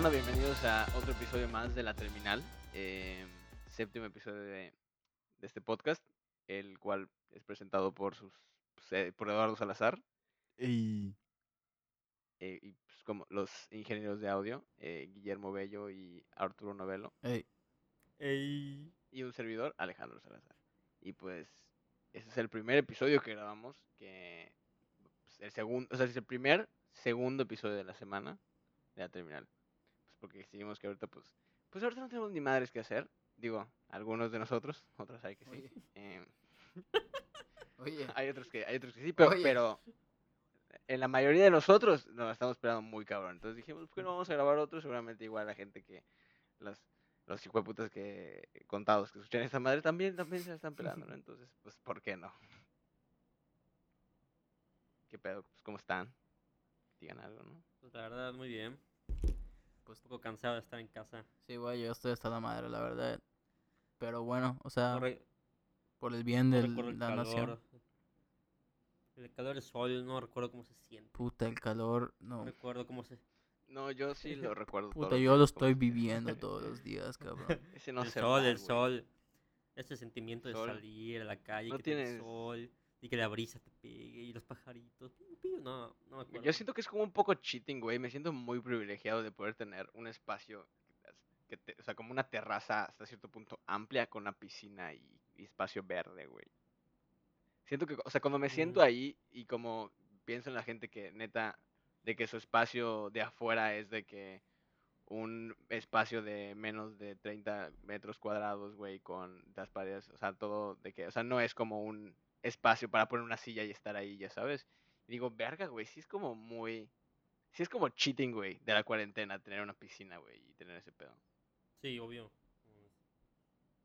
banda? Bienvenidos a otro episodio más de La Terminal. eh, séptimo episodio de, de este podcast, el cual es presentado por sus pues, eh, por Eduardo Salazar Y eh, y pues, como los ingenieros de audio, eh, Guillermo Bello y Arturo Novelo, ey, Ey. y un servidor, Alejandro Salazar. Y pues ese es el primer episodio que grabamos, que pues, el segundo, o sea, es el primer segundo episodio de la semana de la terminal. Pues porque decidimos que ahorita pues pues ahorita no tenemos ni madres que hacer. Digo, algunos de nosotros, otros hay que sí. Oye. oye, hay otros que hay otros que sí, pero, Oye. pero en la mayoría de nosotros nos la estamos esperando muy cabrón. Entonces dijimos, ¿por qué no vamos a grabar otro? Seguramente igual la gente que los los hijueputas que contados que escuchan esta madre también también se la están pelando, ¿no? Entonces, pues ¿por qué no? ¿Qué pedo? Pues ¿cómo están? Digan algo, ¿no? Pues la verdad, muy bien. Pues un poco cansado de estar en casa. sí, güey, yo estoy hasta la madre, la verdad. Pero bueno, o sea, por el bien de la nación. calor. El calor del sol, no recuerdo cómo se siente. Puta, el calor, No no. recuerdo cómo se... No, yo sí lo recuerdo. Puta, yo lo estoy viviendo todos los días, cabrón. Ese no el se sol, va, el sol. Ese sentimiento de Sol. salir a la calle, No que tiene sol y que la brisa te pegue y los pajaritos. No, no me acuerdo. Yo siento que es como un poco cheating, güey. Me siento muy privilegiado de poder tener un espacio, que te- o sea, como una terraza hasta cierto punto amplia con una piscina y, y espacio verde, güey. Siento que, o sea, cuando me siento ahí y como pienso en la gente que neta, de que su espacio de afuera es de que un espacio de menos de 30 metros cuadrados, güey, con las paredes, o sea, todo de que, o sea, no es como un espacio para poner una silla y estar ahí, ya sabes. Y digo, verga, güey, sí es como muy, sí es como cheating, güey, de la cuarentena, tener una piscina, güey, y tener ese pedo. Sí, obvio.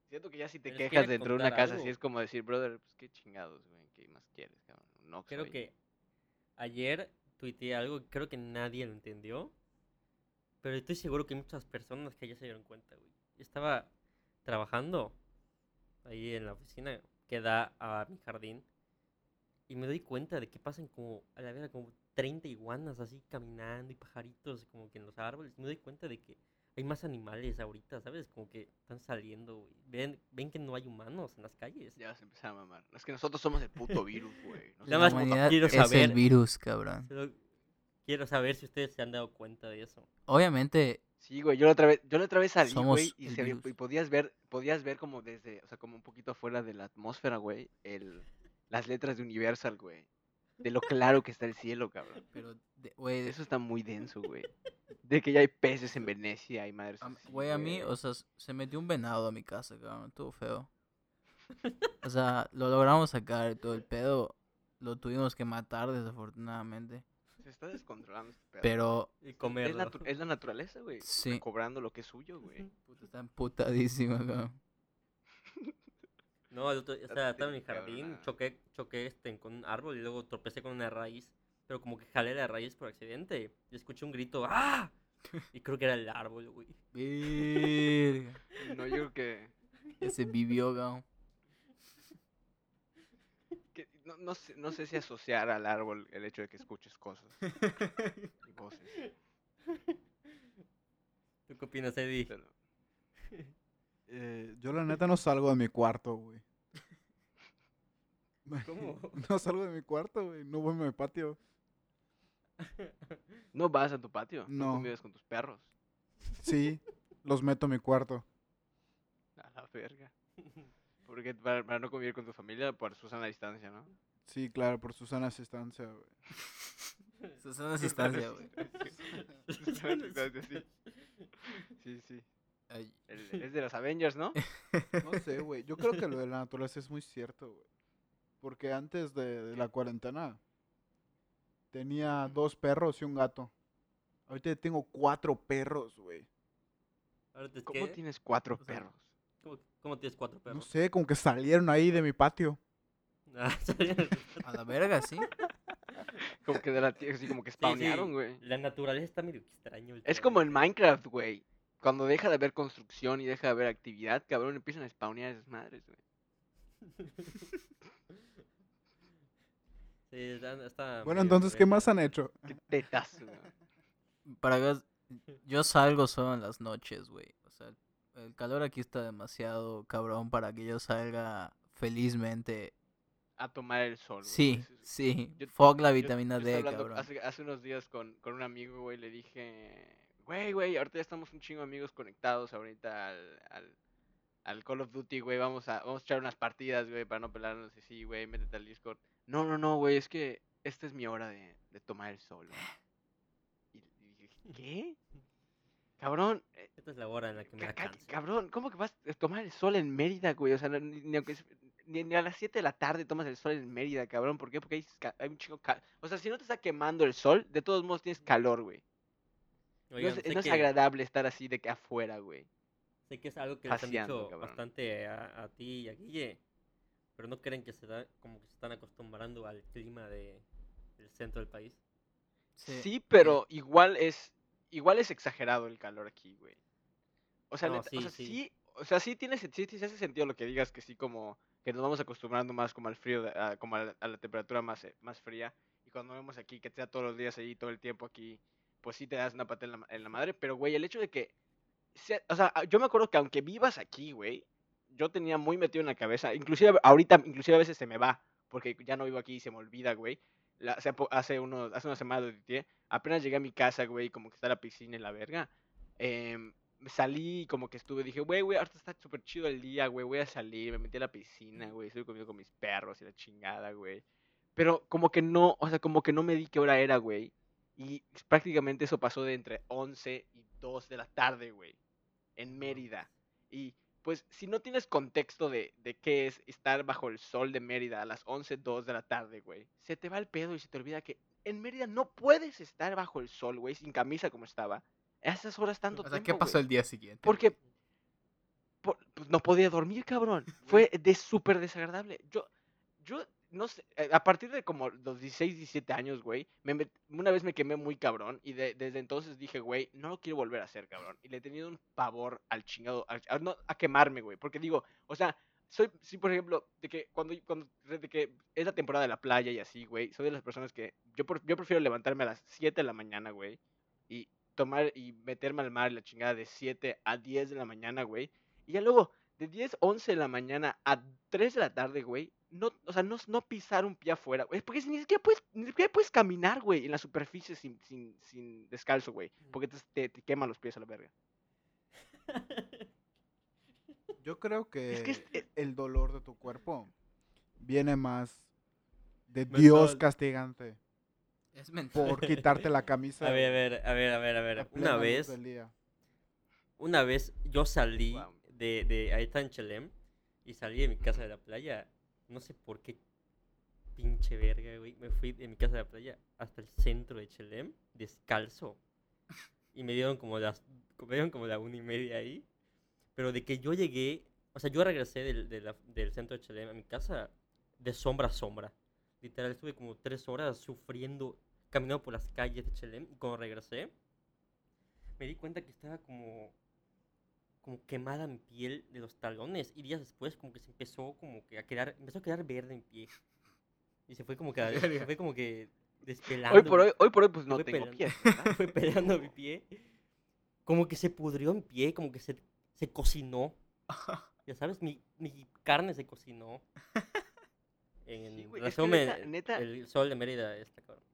Siento que ya si te Pero quejas dentro de una casa, sí es como decir, brother, pues qué chingados, güey, ¿qué más quieres, cabrón? No Creo soy". que ayer tuiteé algo que creo que nadie lo entendió. Pero estoy seguro que hay muchas personas que ya se dieron cuenta, güey. Yo estaba trabajando ahí en la oficina que da a mi jardín. Y me doy cuenta de que pasan como, a la vera, como 30 iguanas así caminando y pajaritos como que en los árboles. Me doy cuenta de que hay más animales ahorita, ¿sabes? Como que están saliendo, güey. Ven, ven que no hay humanos en las calles. Ya vas a empezar a mamar. Es que nosotros somos el puto virus, güey. Nada La más humanidad quiero es saber- el virus, cabrón. Quiero saber si ustedes se han dado cuenta de eso. Obviamente, Sí, güey, yo la otra vez, yo la otra vez salí, Somos güey, y, se y podías ver, podías ver como desde, o sea, como un poquito afuera de la atmósfera, güey, el, las letras de Universal, güey. De lo claro que está el cielo, cabrón. pero, de- güey, Eso está muy denso, güey. De que ya hay peces en Venecia y madres así, güey, a mí, o sea, se metió un venado a mi casa, cabrón, estuvo feo. O sea, lo logramos sacar todo el pedo. Lo tuvimos que matar, desafortunadamente. Está descontrolando este pedo. Pero, Y es, comerlo. natu- es la naturaleza, güey. sí, Cobrando lo que es suyo, güey. puta, está emputadísima, cabrón. No, el otro- o Está sea, estaba en mi jardín, choqué, choqué este, con un árbol y luego tropecé con una raíz. Pero como que jalé la raíz por accidente. Y escuché un grito, ¡ah! Y creo que era el árbol, güey. No, yo creo que, Que se vivió, cabrón. No, no, sé, no sé si asociar al árbol el hecho de que escuches cosas y voces. ¿Tú qué opinas, Eddie? Pero, Eh, yo la neta no salgo de mi cuarto, güey. ¿Cómo? No salgo de mi cuarto, güey. No voy a mi patio. no vas a tu patio, no, No. convives con tus perros. Sí, los meto a mi cuarto. A la verga. Porque para, para no convivir con tu familia, por su sana distancia, ¿no? Sí, claro, por Susana asistencia, güey. Una asistencia, güey. Susana distancia, sí. Sí, sí. Ay, El- es de los Avengers, ¿no? No sé, güey. Yo creo que lo de la naturaleza es muy cierto, güey. Porque antes de, de la cuarentena tenía dos perros y un gato. Ahorita tengo cuatro perros, güey. ¿Cómo ¿qué? tienes cuatro O sea, perros? ¿Cómo, cómo tienes cuatro No perros? sé, como que salieron ahí de mi patio. Ah, salieron- A la verga, sí. Como que de la tierra, así como que Sí, sí, spawnearon, güey. La naturaleza está medio extraño. Es como en. Minecraft, güey. Cuando deja de haber construcción y deja de haber actividad, cabrón, empiezan a spawnear esas madres, güey. Sí, está, está Bueno, entonces, ¿qué más han hecho? Qué tetazo, güey. Para yo yo salgo solo en las noches, güey. El calor aquí está demasiado cabrón para que yo salga felizmente. A tomar el sol. güey. Sí, es- sí. yo- Fuck la vitamina yo D, cabrón. Hace, hace unos días con, con un amigo, güey, le dije, güey, güey, ahorita ya estamos un chingo de amigos conectados ahorita al, al, al Call of Duty, güey, vamos a, vamos a echar unas partidas, güey, para no pelarnos así, güey, métete al Discord. No, no, no, güey, es que esta es mi hora de, de tomar el sol, güey. Y, y dije, ¿qué? Cabrón, eh, Esta es la hora en la que me Ca- da. Cabrón, ¿cómo que vas a tomar el sol en Mérida, güey? O sea, ni, ni aunque es- ni, ni a las 7 de la tarde tomas el sol en Mérida, cabrón. ¿Por qué? Porque hay, un chingo cal- O sea, si no te está quemando el sol, de todos modos tienes calor, güey. No es, no es que- agradable estar así de que afuera, güey. Sé que es algo que les han dicho cabrón. bastante a, a ti y a Guille, pero no creen que se da, como que se están acostumbrando al clima de, del centro del país. Sí, pero igual es igual es exagerado el calor aquí, güey. O sea, No, neta, o sí, sea, sí. sí, o sea, sí tiene, sí, sí hace sentido lo que digas que sí como que nos vamos acostumbrando más como al frío, de- a- como a la, a la temperatura más, eh, más fría. Y cuando vemos aquí que sea todos los días ahí, todo el tiempo aquí, pues sí te das una pata en la, en la madre. Pero, güey, el hecho de que, sea- o sea, yo me acuerdo que aunque vivas aquí, güey, yo tenía muy metido en la cabeza, inclusive ahorita, inclusive a veces se me va, porque ya no vivo aquí y se me olvida, güey. La- hace, hace, unos, hace una semana lo apenas llegué a mi casa, güey, como que está la piscina y la verga. em, salí y como que estuve, dije, güey, güey, ahorita está súper chido el día, güey, voy a salir, me metí a la piscina, güey, estuve comiendo con mis perros y la chingada, güey. Pero como que no, o sea, como que no me di qué hora era, güey. Y prácticamente eso pasó de entre 11 y 2 de la tarde, güey, en Mérida. Y pues si no tienes contexto de, de qué es estar bajo el sol de Mérida a las 11, 2 de la tarde, güey, se te va el pedo y se te olvida que en Mérida no puedes estar bajo el sol, güey, sin camisa como estaba. A esas horas tanto O sea, tiempo, ¿qué pasó güey. el día siguiente? Porque por- pues, no podía dormir, cabrón. Fue de súper desagradable. Yo, yo, no sé, eh, a partir de como los 16, 17 años, güey, me met- una vez me quemé muy cabrón y de- desde entonces dije, güey, no lo quiero volver a hacer, cabrón. Y le he tenido un pavor al chingado, al- a, no, a quemarme, güey. Porque digo, o sea, soy, sí, por ejemplo, de que cuando, cuando, de que es la temporada de la playa y así, güey, soy de las personas que, yo, por- yo prefiero levantarme a las 7 de la mañana, güey, y tomar y meterme al mar la chingada de 7 a 10 de la mañana, güey. Y ya luego, de 10, 11 de la mañana a 3 de la tarde, güey, no, o sea, no, no pisar un pie afuera, güey. Porque ni siquiera puedes, ni siquiera puedes caminar, güey, en la superficie sin, sin, sin descalzo, güey. Porque te, te, te queman los pies a la verga. Yo creo que, Es que es- eh el dolor de tu cuerpo viene más de Mental. Dios castigante Es mental. por quitarte la camisa. A ver, a ver, a ver, a ver, a ver. Una vez, una vez yo salí de, de ahí está en Chelem y salí de mi casa de la playa. No sé por qué pinche verga, güey. Me fui de mi casa de la playa hasta el centro de Chelem descalzo. Y me dieron como las me dieron como la una y media ahí. Pero de que yo llegué, o sea, yo regresé del, de la- del centro de Chelem a mi casa de sombra a sombra. Literal, estuve como tres horas sufriendo, caminando por las calles de Chelem. Y cuando regresé, me di cuenta que estaba como como quemada mi piel de los talones y días después como que se empezó como que a quedar empezó a quedar verde mi pie. Y se fue como que se fue como que despelando. Hoy por hoy, hoy por hoy, pues no fue tengo pelando. pies, ¿verdad? fue peleando mi pie. Como que se pudrió mi pie como que se, se cocinó. Ya sabes mi, mi carne se cocinó. En Sí, güey, es que resumen neta- neta- el sol de Mérida está cabrón.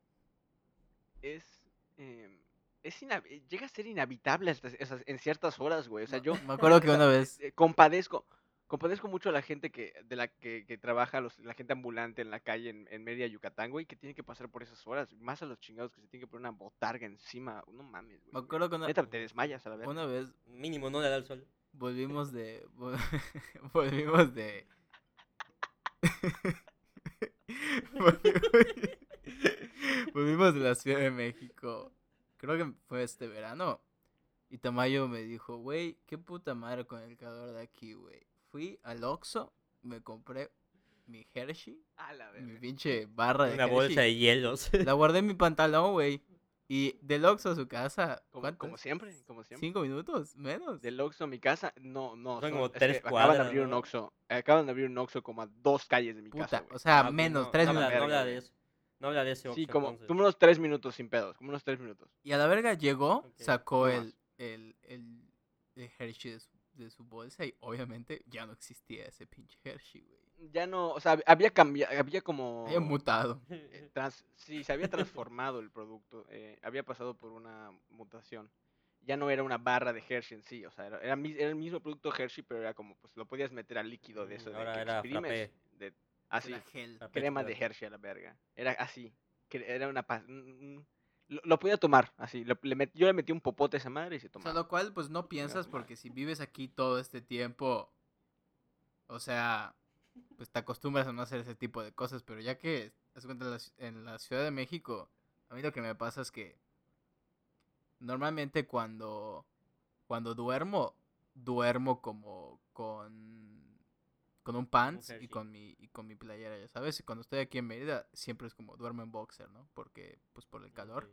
Es, em, es eh, llega a ser inhabitable hasta en ciertas horas, güey. O sea, yo Me acuerdo que una vez. eh, compadezco, compadezco mucho a la gente que, de la que, que trabaja, los, la gente ambulante en la calle en, en Mérida, Yucatán, güey, que tiene que pasar por esas horas. Más a los chingados que se tienen que poner una botarga encima. No mames, güey. Me acuerdo que una, Neta, te desmayas a la vez. una vez mínimo no le da el sol volvimos de. vol- volvimos de. volvimos, volvimos de la Ciudad de México. Creo que fue este verano. Y Tamayo me dijo, güey, qué puta madre con el calor de aquí, güey. Fui al Oxxo, me compré mi Hershey, A la mi pinche barra de una Hershey. bolsa de hielos La guardé en mi pantalón, güey. Y del Oxxo a su casa, Como, ¿cuánto? como siempre, como siempre. ¿Cinco minutos? ¿Menos? Del Oxxo a mi casa, no, no. Son como es que tres Acaban de abrir un ¿no? Oxxo. Acaban de abrir un Oxxo como a dos calles de mi Puta, casa, güey. o sea, Ah, menos, no, tres no no minutos. habla de eso no habla de ese Sí, como, entonces. como unos tres minutos sin pedos, como unos tres minutos. Y a la verga llegó, Ok, sacó el, el, el, el Hershey de su, de su bolsa y obviamente ya no existía ese pinche Hershey, güey. Ya no, o sea, había cambiado, había como... Había mutado. eh, trans- sí, se había transformado el producto, eh, había pasado por una mutación. Ya no era una barra de Hershey en sí, o sea, era, era, mi- era el mismo producto Hershey, pero era como, pues lo podías meter al líquido de Mm, eso, de ahora que era exprimes, así, Era gel. Frappé crema de. Hershey a la verga. Era así, que era una... Lo, lo podía tomar, así, lo- le met- yo le metí un popote a esa madre y se O sea, tomaba. lo cual pues no piensas porque si vives aquí todo este tiempo, o sea, pues te acostumbras a no hacer ese tipo de cosas, pero ya que en la Ciudad de México, a mí lo que me pasa es que normalmente cuando cuando duermo duermo como con con un pants y con mi y con mi playera, ya sabes, y cuando estoy aquí en Mérida siempre es como duermo en boxer, ¿no? Porque pues por el calor.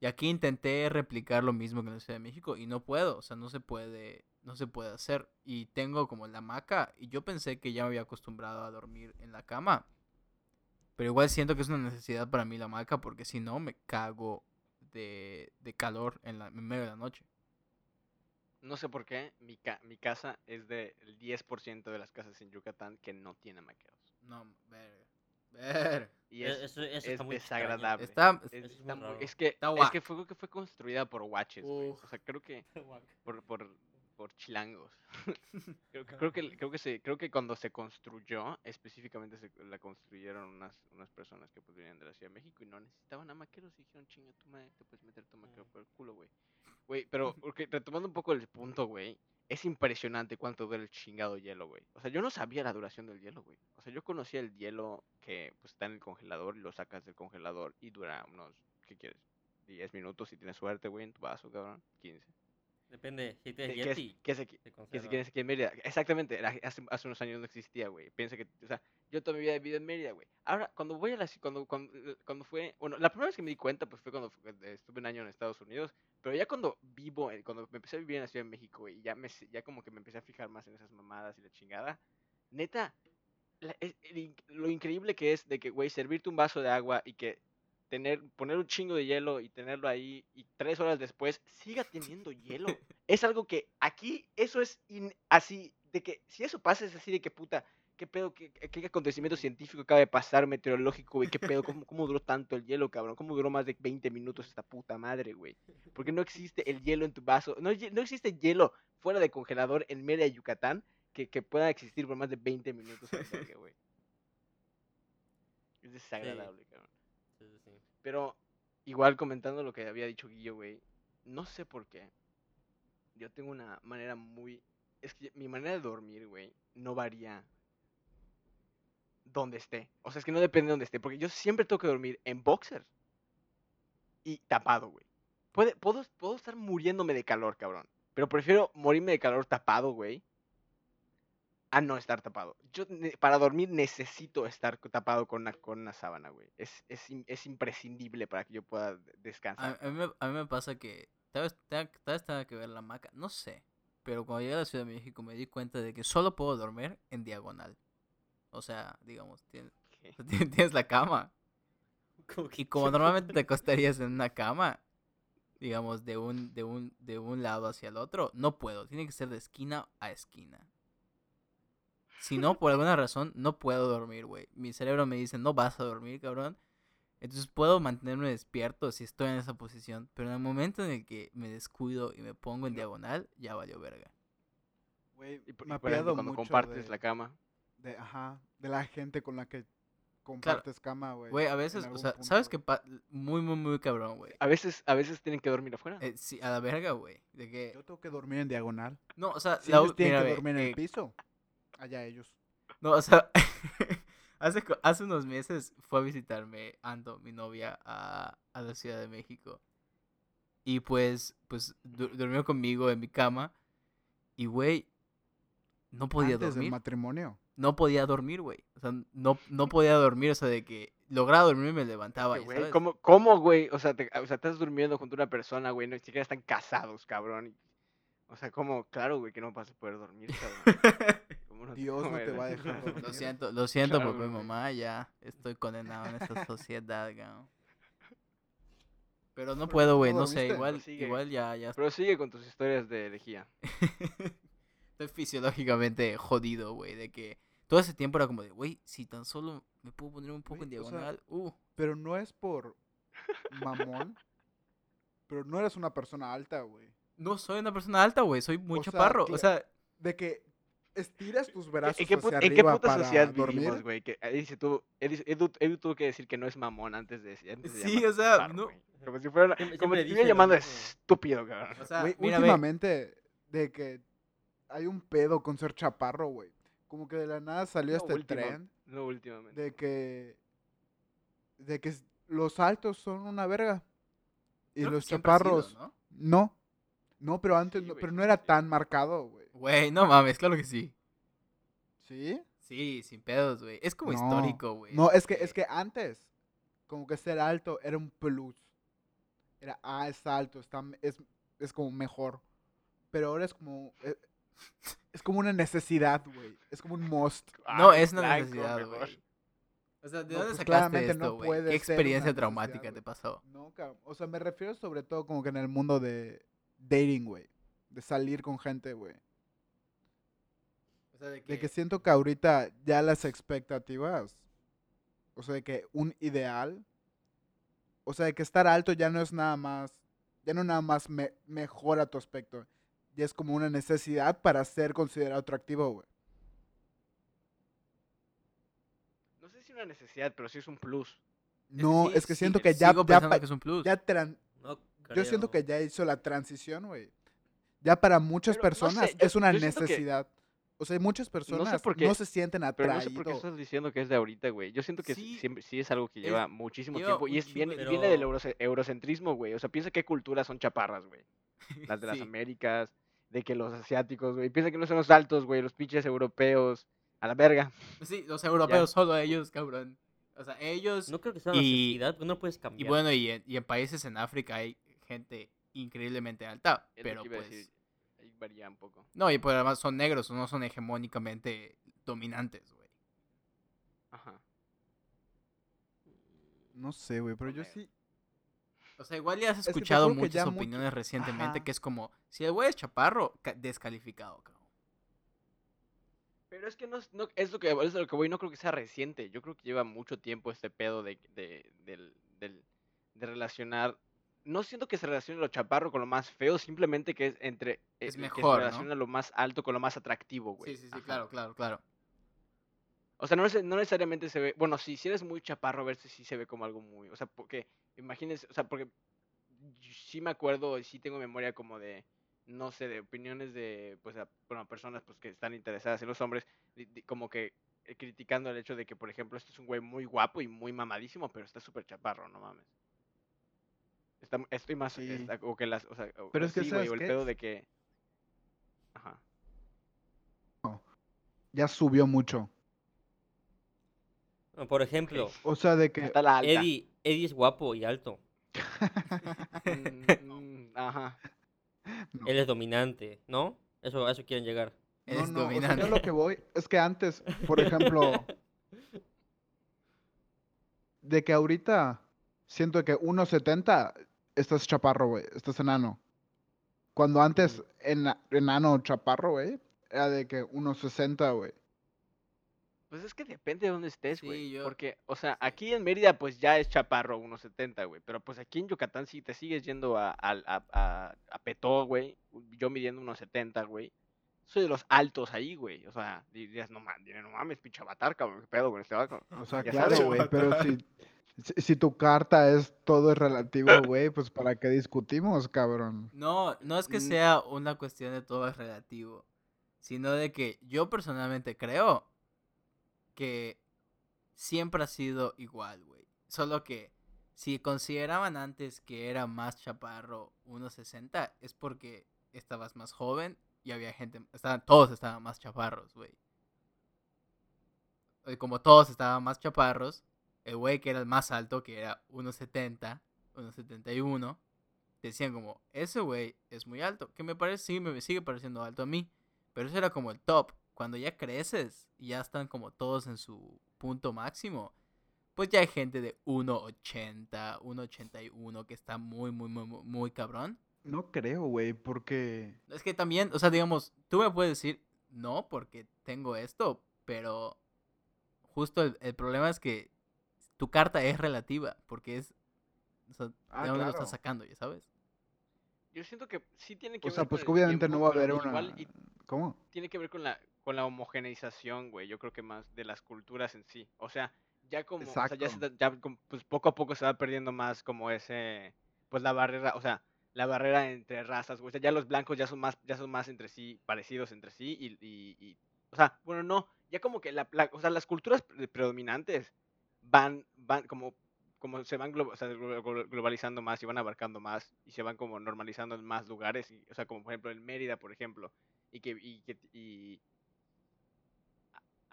Y aquí intenté replicar lo mismo que en la Ciudad de México y no puedo, o sea, no se puede, no se puede hacer. Y tengo como la hamaca y yo pensé que ya me había acostumbrado a dormir en la cama. Pero igual siento que es una necesidad para mí la hamaca porque si no me cago de, de calor en, la, en medio de la noche. No sé por qué, mi, ca- mi casa es del 10% de las casas en Yucatán que no tiene maqueros. No, verga. Verga. Y E- es, eso, eso es está muy extraño. desagradable. Está, Es, está muy muy- raro. es que, Está es que fue, que fue construida por guaches, güey. O sea, creo que por, por, por chilangos. creo, que, creo, que, creo, que se, creo que cuando se construyó, específicamente se, la construyeron unas, unas personas que pues, venían de la Ciudad de México y no necesitaban a maqueros y dijeron, chinga tu madre, te puedes meter tu maquero por el culo, güey. Güey, pero porque, retomando un poco el punto, güey, es impresionante cuánto dura el chingado hielo, güey. O sea, yo no sabía la duración del hielo, güey. O sea, yo conocía el hielo que pues, está en el congelador y lo sacas del congelador y dura unos, ¿qué quieres? 10 minutos si tienes suerte, güey, en tu vaso, cabrón. 15. Depende, si ¿Qué, tienes qué es, Yeti, qué es aquí? conserva. quieres aquí en Mérida. Exactamente, hace, hace unos años no existía, güey. Piensa que, o sea, yo toda mi vida he vivido en Mérida, güey. Ahora, cuando voy a la, cuando, cuando, cuando fue, bueno, la primera vez que me di cuenta, pues fue cuando eh, estuve un año en Estados Unidos, pero ya cuando vivo, cuando me empecé a vivir en la Ciudad de México, y ya, me, ya como que me empecé a fijar más en esas mamadas y la chingada, neta, la- es- el lo increíble que es de que, güey, servirte un vaso de agua y que tener, poner un chingo de hielo y tenerlo ahí y tres horas después siga teniendo hielo. Es algo que aquí, eso es in- así, de que si eso pasa es así de que puta, qué pedo, qué, qué acontecimiento científico acaba de pasar, meteorológico, güey, qué pedo, cómo, cómo duró tanto el hielo, cabrón, cómo duró más de 20 minutos esta puta madre, güey. Porque no existe el hielo en tu vaso, no, no existe hielo fuera de congelador en Mérida, Yucatán, que, que pueda existir por más de 20 minutos, güey. Es desagradable, cabrón. Sí, sí, sí. Pero igual comentando lo que había dicho Guillo, güey, no sé por qué. Yo tengo una manera muy... Es que mi manera de dormir, güey, no varía donde esté. O sea, es que no depende de donde esté, porque yo siempre tengo que dormir en boxers y tapado, güey. Puedo, puedo estar muriéndome de calor, cabrón. Pero prefiero morirme de calor tapado, güey, a no estar tapado. Yo para dormir necesito estar tapado con una, con una sábana, güey. Es, es, es imprescindible para que yo pueda descansar. a mí a mí me pasa que tal tenga, tal vez tenga que ver la hamaca, no sé. Pero cuando llegué a la Ciudad de México me di cuenta de que solo puedo dormir en diagonal. O sea, digamos, tienes, la cama. Y como normalmente te acostarías en una cama, digamos, de un, de un, de un lado hacia el otro, no puedo. Tiene que ser de esquina a esquina. Si no, por alguna razón, no puedo dormir, güey. Mi cerebro me dice, no vas a dormir, cabrón. Entonces puedo mantenerme despierto si estoy en esa posición. Pero en el momento en el que me descuido y me pongo en No. diagonal, ya valió verga. Güey, Y, por- me ha cuando mucho compartes de, la cama. De, ajá, de la gente con la que compartes cama, güey. Güey, a veces, o sea, punto, ¿sabes qué? pa- Muy, muy, muy cabrón, güey. A veces, a veces tienen que dormir afuera. Eh, sí, a la verga, güey. De que... Yo tengo que dormir en diagonal. No, o sea, Si la ellos tienen mira, que dormir en eh, el piso, allá ellos. No, o sea, hace, hace unos meses fue a visitarme Ando, mi novia, a, a la Ciudad de México. Y pues, pues du- durmió conmigo en mi cama. Y, güey, no podía Antes del dormir. matrimonio. No podía dormir, güey. O sea, no, no podía dormir, o sea, de que lograba dormir y me levantaba. Güey, sabes. ¿cómo, ¿Cómo, güey? O sea, te- o sea, estás durmiendo junto a una persona, güey, no ni siquiera están casados, cabrón. o sea, como, claro, güey, que no vas a poder dormir, cabrón. ¿Cómo no Dios no te va a dejar dormir. Lo siento, lo siento Claro, por mi mamá, ya estoy condenado en esta sociedad, cabrón. Pero no ¿Pero puedo, no güey, no sé, igual, Sigue. igual ya, ya Pero sigue con tus historias de lejía. estoy fisiológicamente jodido, güey, de que todo ese tiempo era como de, güey, si tan solo me puedo poner un poco en Güey, o sea, diagonal, uh, Pero no es por mamón. pero no eres una persona alta, güey. no soy una persona alta, güey, soy muy O sea, chaparro, o sea, De que estiras tus brazos ¿En qué, hacia en qué arriba puta para sociedad dormir. güey? Que ahí dice tú, Edu, Edu, Edu tuvo que decir que no es mamón antes de, antes de Sí, o sea, no-. Como si fuera, como dice estuviera llamando estúpido, cabrón. o sea, Güey, mira, ve, últimamente, de que hay un pedo con ser chaparro, güey. Como que de la nada salió No, este última- tren No, últimamente. de que. de que los altos son una verga. Y creo los ha sido, chaparros. ¿no? ¿no? No, pero antes Sí, no, pero no era sí. tan marcado, güey. Güey, no mames, claro que sí. ¿Sí? Sí, sin pedos, güey. Es como No, histórico, güey. No, es que, es que antes, como que ser alto era un plus. Era, ah, es alto, está, es, es como mejor. Pero ahora es como, eh, es como una necesidad, güey. Es como un must. No, Ah, es una blanco, necesidad, güey. O sea, ¿de No, dónde pues sacaste claramente esto, no güey? puede ¿Qué experiencia traumática te pasó? No. O sea, me refiero sobre todo como que en el mundo de dating, güey. De salir con gente, güey. O sea, de De que siento que ahorita ya las expectativas, o sea, de que un ideal, o sea, de que estar alto ya no es nada más, ya no nada más me- mejora tu aspecto, ya es como una necesidad para ser considerado atractivo, güey. No sé si una necesidad, pero sí es un plus. No, sí, es que sí, siento que ya, sigo ya, que es un plus. ya tran- No yo siento que ya hizo la transición, güey. Ya para muchas Pero no personas sé, yo- es una que- necesidad. O sea, muchas personas por qué, no se sienten Pero atraídos. no sé por qué estás diciendo que es de ahorita, güey. Yo siento que Sí, siempre, sí es algo que es- lleva muchísimo lleva tiempo y es viene, de- viene del euroce- eurocentrismo, güey. O sea, piensa qué culturas son chaparras, güey. Las de las Sí. Américas, de que los asiáticos, güey. Piensa que no son los altos, güey. Los pinches europeos. A la verga. Sí, los europeos, solo ellos, cabrón. O sea, ellos... No creo que sea una Y- necesidad, no puedes Y cambiar. bueno, y en, y en países en África hay gente increíblemente alta, Es pero pues... decir, ahí varía un poco. No, y pues además son negros, no son hegemónicamente dominantes, güey. Ajá. No sé, güey, pero yo sí, O sea, igual ya has que escuchado que muchas ya mucho- opiniones recientemente Ajá. que es como, si el güey es chaparro, ca- descalificado, cabrón. Pero es que no, es- no es lo que es lo que voy, no creo que sea reciente. Yo creo que lleva mucho tiempo este pedo de, de, de relacionar. No siento que se relacione lo chaparro con lo más feo, simplemente que es entre. eh, Es que mejor, se ¿no? relaciona lo más alto con lo más atractivo, güey. Sí, sí, sí, Ajá. claro, claro, claro. O sea, no, no necesariamente se ve. Bueno, sí, si eres muy chaparro, a ver si sí se ve como algo muy. O sea, porque. Imagínense, o sea, porque. Sí me acuerdo y sí tengo memoria como de. No sé, de opiniones de. Pues, a- bueno, personas pues que están interesadas en los hombres. como que eh, criticando el hecho de que, por ejemplo, este es un güey muy guapo y muy mamadísimo, pero está súper chaparro, no mames. Está, estoy más. Sí. está- o que las. O sea, o- Pero o es que, sí, güey, ¿sabes o el pedo de que. Ajá. ya subió mucho. Por ejemplo, O sea, de que... Está la alta. Eddie, Eddie es guapo y alto. Mm, ajá. No. Él es dominante, ¿no? Eso, a eso quieren llegar. No, Eres no, o sea, dominante. yo lo que voy es que antes, por ejemplo, de que ahorita siento que 1.70 estás chaparro, güey, estás enano. Cuando antes ena- enano chaparro, güey, era de que 1.60, güey. Pues es que depende de dónde estés, Sí, güey. yo- Porque, o sea, sí. aquí en Mérida, pues ya es chaparro 1.70, güey. Pero pues aquí en Yucatán, si te sigues yendo a, a, a, a Petó, güey. Yo midiendo 1.70, güey. Soy de los altos ahí, güey. O sea, dirías, no mames, no mames, pinche avatar, cabrón. ¿Qué pedo con este vato? O sea, Ya claro, güey, pero si, si, si tu carta es todo es relativo, güey, pues ¿para qué discutimos, cabrón? No, no es que Mm. sea una cuestión de todo es relativo, sino de que yo personalmente creo que siempre ha sido igual, güey. Solo que si consideraban antes que era más chaparro 1.60 es porque estabas más joven y había gente, estaban, todos estaban más chaparros, güey. Y como todos estaban más chaparros, el güey que era el más alto, que era 1.70, 1.71, decían como, ese güey es muy alto, que me parece, sí, me sigue pareciendo alto a mí, pero eso era como el top. Cuando ya creces y ya están como todos en su punto máximo, pues ya hay gente de 1.80, 1.81 que está muy, muy, muy, muy, muy cabrón. No creo, güey, porque... Es que también, o sea, digamos, tú me puedes decir, no, porque tengo esto, pero justo el, el problema es que tu carta es relativa, porque es, o sea, ¿de Ah, dónde lo estás sacando, ya sabes? Yo siento que sí tiene que O ver sea, con pues obviamente tiempo, no va a haber una... igual y ¿Cómo? tiene que ver con la con la homogeneización, güey. Yo creo que más de las culturas en sí. O sea, ya como, o sea, ya, se ya pues poco a poco se va perdiendo más como ese, pues la barrera, o sea, la barrera entre razas, güey. O sea, ya los blancos ya son más, ya son más entre sí, parecidos entre sí y, y, y- o sea, bueno, no, ya como que la, la- o sea, las culturas pre- predominantes van, van como, como se van o sea, glo- glo- globalizando más y van abarcando más y se van como normalizando en más lugares, y, o sea, como por ejemplo en Mérida, por ejemplo, y que, y que, y,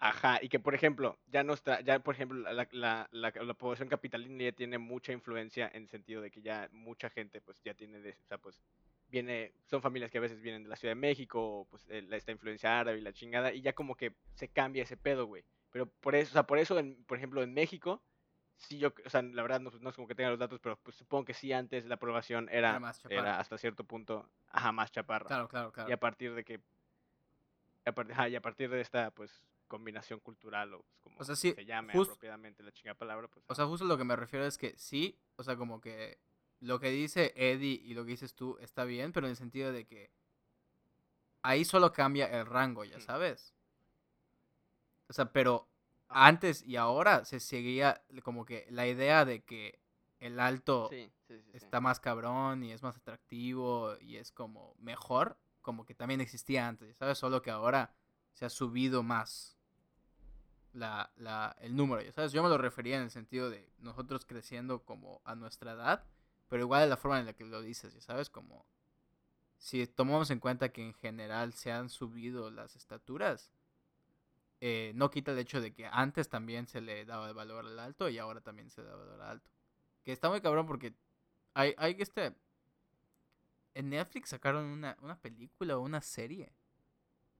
Ajá, y que por ejemplo, ya no está, ya por ejemplo, la, la, la, la población capitalina ya tiene mucha influencia en sentido de que ya mucha gente pues ya tiene, de, o sea, pues viene, son familias que a veces vienen de la Ciudad de México, pues eh, esta influencia árabe y la chingada, y ya como que se cambia ese pedo, güey. Pero por eso, o sea, por eso, en, por ejemplo, en México, sí yo, o sea, la verdad no, no es como que tenga los datos, pero pues supongo que sí antes la población era, Era más chaparra. era hasta cierto punto, ajá, más chaparra. Claro, claro, claro. Y a partir de que. A partir, ajá, y a partir de esta, pues, combinación cultural, o pues, como O sea, sí, se llame jus- apropiadamente la chingada palabra, pues. O sea, justo lo que me refiero es que sí, o sea, como que lo que dice Eddie y lo que dices tú está bien, pero en el sentido de que ahí solo cambia el rango, ya Mm. sabes. O sea, pero Ajá. antes y ahora se seguía como que la idea de que el alto sí, sí, sí, sí. está más cabrón y es más atractivo y es como mejor, como que también existía antes, ¿sabes? Solo que ahora se ha subido más la, la, el número, ¿ya sabes? Yo me lo refería en el sentido de nosotros creciendo como a nuestra edad, pero igual de la forma en la que lo dices, ¿ya sabes? Como si tomamos en cuenta que en general se han subido las estaturas, eh, no quita el hecho de que antes también se le daba el valor al alto y ahora también se le da valor al alto. Que está muy cabrón porque hay, hay este... En Netflix sacaron una, una película o una serie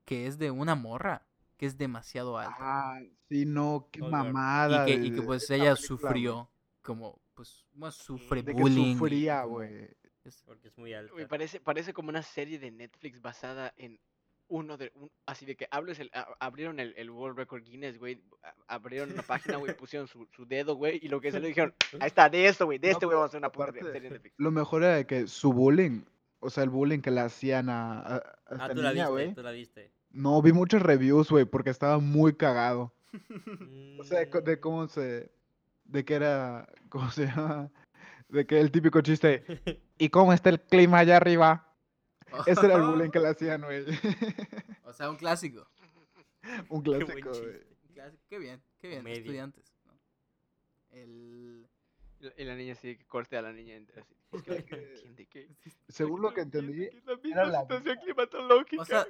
que es de una morra que es demasiado alta. Ah, sí, no, qué mamada. y, que, y que pues ella sufrió como, pues, bueno, sufre De que bullying. y sufría, güey. es- Porque es muy alta. Güey, parece, parece como una serie de Netflix basada en uno de. un- así de que hables el, a- abrieron el, el World Record Guinness, güey. Abrieron una página, güey, pusieron su, su dedo, güey, y lo que se le dijeron, ahí está, de esto, güey, de No, este, güey, vamos a hacer una puta serie de Netflix. Lo mejor era de que su bullying, o sea, el bullying que le hacían a, a, a Ah, esta tú la viste, güey. tú la viste. No, vi muchos reviews, güey, porque estaba muy cagado. O sea, de, cómo se... De que era... ¿Cómo se llama? De que el típico chiste... ¿Y cómo está el clima allá arriba? Ese era el bullying que le hacían, güey. o sea, un clásico. Un clásico, güey. Qué bien, qué bien, estudiantes. ¿no? El... Y la- niña sí, que corte a la niña entera. Así. Es que la gente no entiende que. Según lo que no entendí, que es la era misma la situación misma- climatológica. O sea,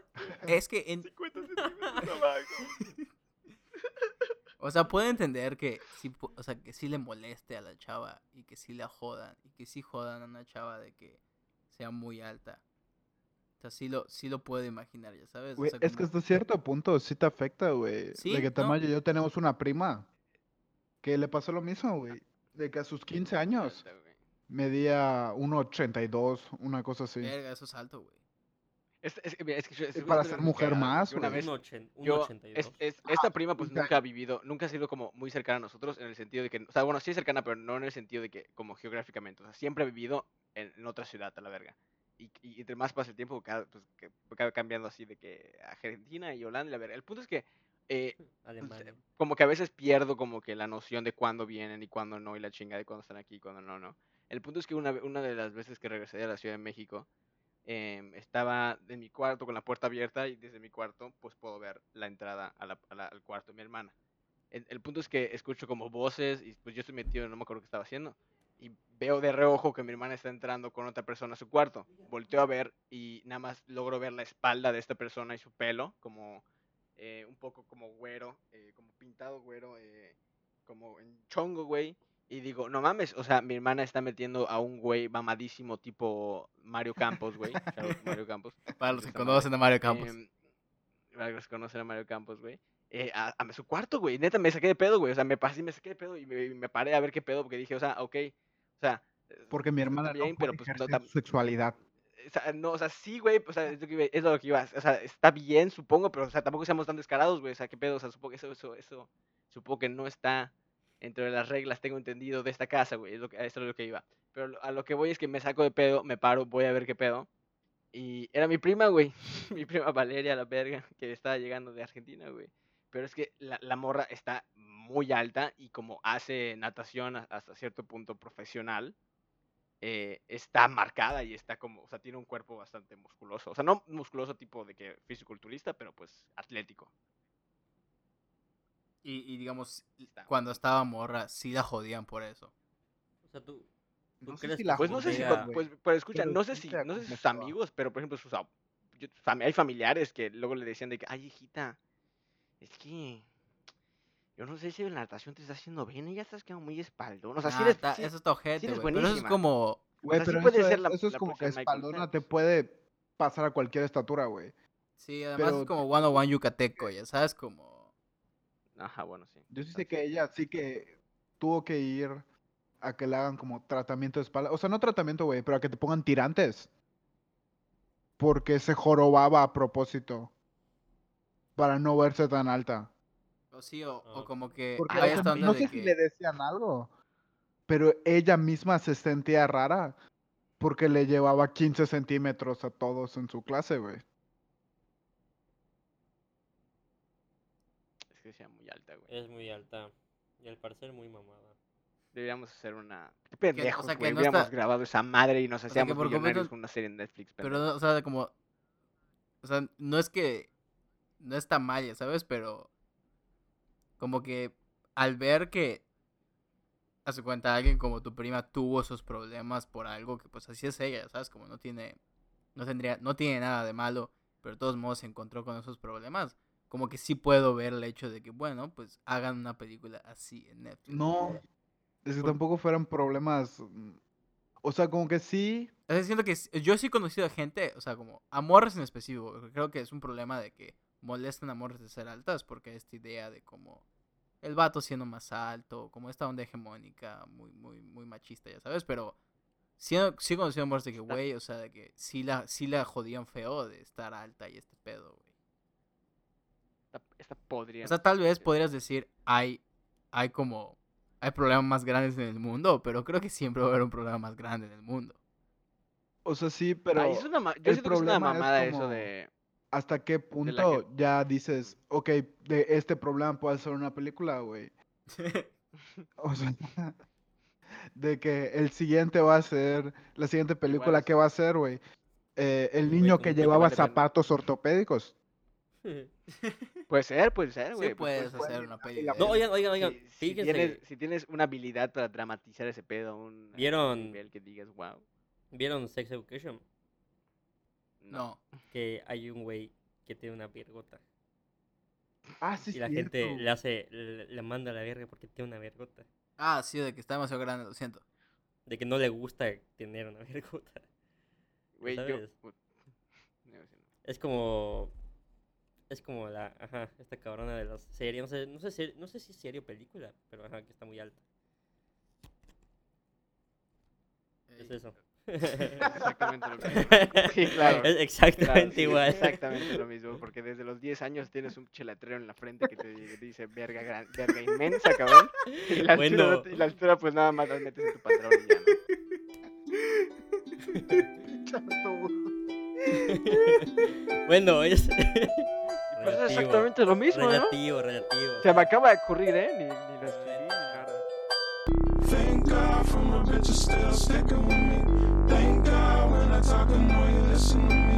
es que en, 50 centímetros abajo. O sea, puedo entender que sí, o sea, que sí le moleste a la chava y que sí la jodan y que sí jodan a una chava de que sea muy alta. O sea, sí lo, sí lo puedo imaginar, ya sabes. O sea, es que como- hasta cierto punto sí te afecta, güey. Sí, de que no. Tamayo y yo tenemos una prima que le pasó lo mismo, güey. De que a sus 15 años medía 1,82, una cosa así. Verga, eso es alto, güey. Es, es, es es para ser mujer más, Una güey. vez Un ochen- un yo, 82. es, es- esta prima pues nunca ha vivido, nunca ha sido como muy cercana a nosotros en el sentido de que, o sea, bueno, sí es cercana, pero no en el sentido de que como geográficamente, o sea, siempre ha vivido en, en otra ciudad a la verga. Y, y entre más pasa el tiempo, cada, pues, que, va cambiando así de que Argentina y Holanda la verga. El punto es que eh, como que a veces pierdo como que la noción de cuándo vienen y cuándo no, y la chingada de cuándo están aquí y cuándo no, ¿no? El punto es que una, una de las veces que regresé de la Ciudad de México, em, estaba en mi cuarto con la puerta abierta y desde mi cuarto pues puedo ver la entrada a la- a la- al cuarto de mi hermana. El, el punto es que escucho como voces y pues yo estoy metido, no me acuerdo qué estaba haciendo. Y veo de reojo que mi hermana está entrando con otra persona a su cuarto. Volteo a ver y nada más logro ver la espalda de esta persona y su pelo, como eh, un poco como güero, eh, como pintado güero, eh, como en chongo, güey. Y digo, no mames, o sea, mi hermana está metiendo a un güey mamadísimo tipo Mario Campos, güey. Mario Campos. Para los que conocen a Mario Campos. Em, para los que conocen a Mario Campos, güey. eh, a, a su cuarto, güey. Neta, me saqué de pedo, güey. O sea, me pasé y me saqué de pedo y me, me paré a ver qué pedo porque dije, o sea, ok. O sea, Porque mi hermana bien, no pero puede pues no sexualidad. O sea, no, o sea, sí, güey, o sea, es lo que iba, es lo que o sea, está bien, supongo, pero, o sea, tampoco seamos tan descarados, güey, o sea, qué pedo, o sea, supongo que eso, eso, eso, supongo que no está dentro de las reglas, tengo entendido, de esta casa, güey, es lo que, eso es lo que iba. Pero a lo que voy es que me saco de pedo, me paro, voy a ver qué pedo, y era mi prima, güey, mi prima Valeria, la verga, que estaba llegando de Argentina, güey. Pero es que la, la morra está muy alta y como hace natación hasta cierto punto profesional, eh, está marcada y está como, o sea, tiene un cuerpo bastante musculoso. O sea, no musculoso tipo de que fisiculturista, pero pues atlético. Y, y digamos, Está cuando estaba morra, sí la jodían por eso. O sea, tú. ¿Tú No sé crees si la Pues no sé si, pues, pues escucha, pero no sé si, no sé si sus amigos, pero por ejemplo sus, ab- yo- hay familiares que luego le decían de que, ay hijita, es que yo no sé si la natación te está haciendo bien, y ya estás quedando muy espaldón. O sea, sí Nah, eres, ta- sí- eso está ojete, eres. Pero eso es como. Güey, sea, sí pero puede eso, ser es, la- eso es la como que espaldona te puede pasar a cualquier estatura, güey. Sí, además es como one on one yucateco, ya sabes, como. Ajá, bueno, sí. Yo sí está sé que ella sí que tuvo que ir a que le hagan como tratamiento de espalda. O sea, no tratamiento, güey, pero a que te pongan tirantes. Porque se jorobaba a propósito. Para no verse tan alta. O sí, o, o Ah. como que Porque o sea, no de sé que. si le decían algo. Pero ella misma se sentía rara. Porque le llevaba 15 centímetros a todos en su clase, güey. Es que sea muy alta, güey. Es muy alta. Y al parecer muy mamada. Deberíamos hacer una. Qué pendejos, sea, que güey. no Hubiéramos está- grabado esa madre y nos sea, hacíamos por completo- millonarios con una serie en Netflix. Pero, o sea, como. O sea, no es que. No está mal, sabes, pero. Como que al ver que. Hace cuenta, alguien como tu prima tuvo esos problemas por algo que, pues así es ella, ¿sabes? Como no tiene. No tendría. No tiene nada de malo, pero de todos modos se encontró con esos problemas. Como que sí puedo ver el hecho de que, bueno, pues hagan una película así en Netflix. No. Es que Por- tampoco fueran problemas. mm, O sea, como que sí. O sea, siento que yo sí he conocido a gente, o sea, como a morras en específico. Creo que es un problema de que molestan a morras de ser altas porque esta idea de como el vato siendo más alto, como esta onda hegemónica, muy, muy, muy machista, ya sabes. Pero sí, sí he conocido a morras de que, güey, o sea, de que sí la, sí la jodían feo de estar alta y este pedo, güey. Esta, esta podría. O sea, tal vez podrías decir, hay, hay como, hay problemas más grandes en el mundo, pero creo que siempre va a haber un problema más grande en el mundo. O sea, sí, pero. Ay, es una ma- yo el siento que es una es mamada eso de. ¿Hasta qué punto que- ya dices, ok, de este problema puede ser una película, güey? O sea, de que el siguiente va a ser, la siguiente película es. que va a ser, güey, eh, el niño que llevaba zapatos ortopédicos. Puede ser, puede ser, Sí güey. pues, puedes puede- hacer una peli. la- de no, oigan, oigan, oigan. si, si tienes, si tienes una habilidad para dramatizar ese pedo, un ¿Vieron? nivel que digas, wow. ¿Vieron Sex Education? No. Que hay un güey que tiene una vergota. Ah, sí, y la cierto. gente le hace, le, le manda a la verga porque tiene una vergota. Ah, sí, de que está demasiado grande, lo siento. De que no le gusta tener una vergota. Güey, sí. Es como. Es como la. Ajá, esta cabrona de las series. No sé, no sé, si, no sé si es serie o película, pero ajá, que está muy alta. Es eso. Exactamente lo mismo. Sí, claro. Es Claro, exactamente sí, es igual. Exactamente lo mismo, porque desde los 10 años tienes un chelatrero en la frente que te dice verga, gran, verga inmensa, cabrón. Y la, altura, Bueno. y la altura, pues nada más la metes en tu pantalón y ya, ¿no? bueno, es. Y pues es relativo, exactamente lo mismo, ¿no? Relativo, relativo. Se me acaba de ocurrir, ¿eh? Ni, ni lo escribí ni nada. Thank God for my bitches still sticking with me. the more you listen,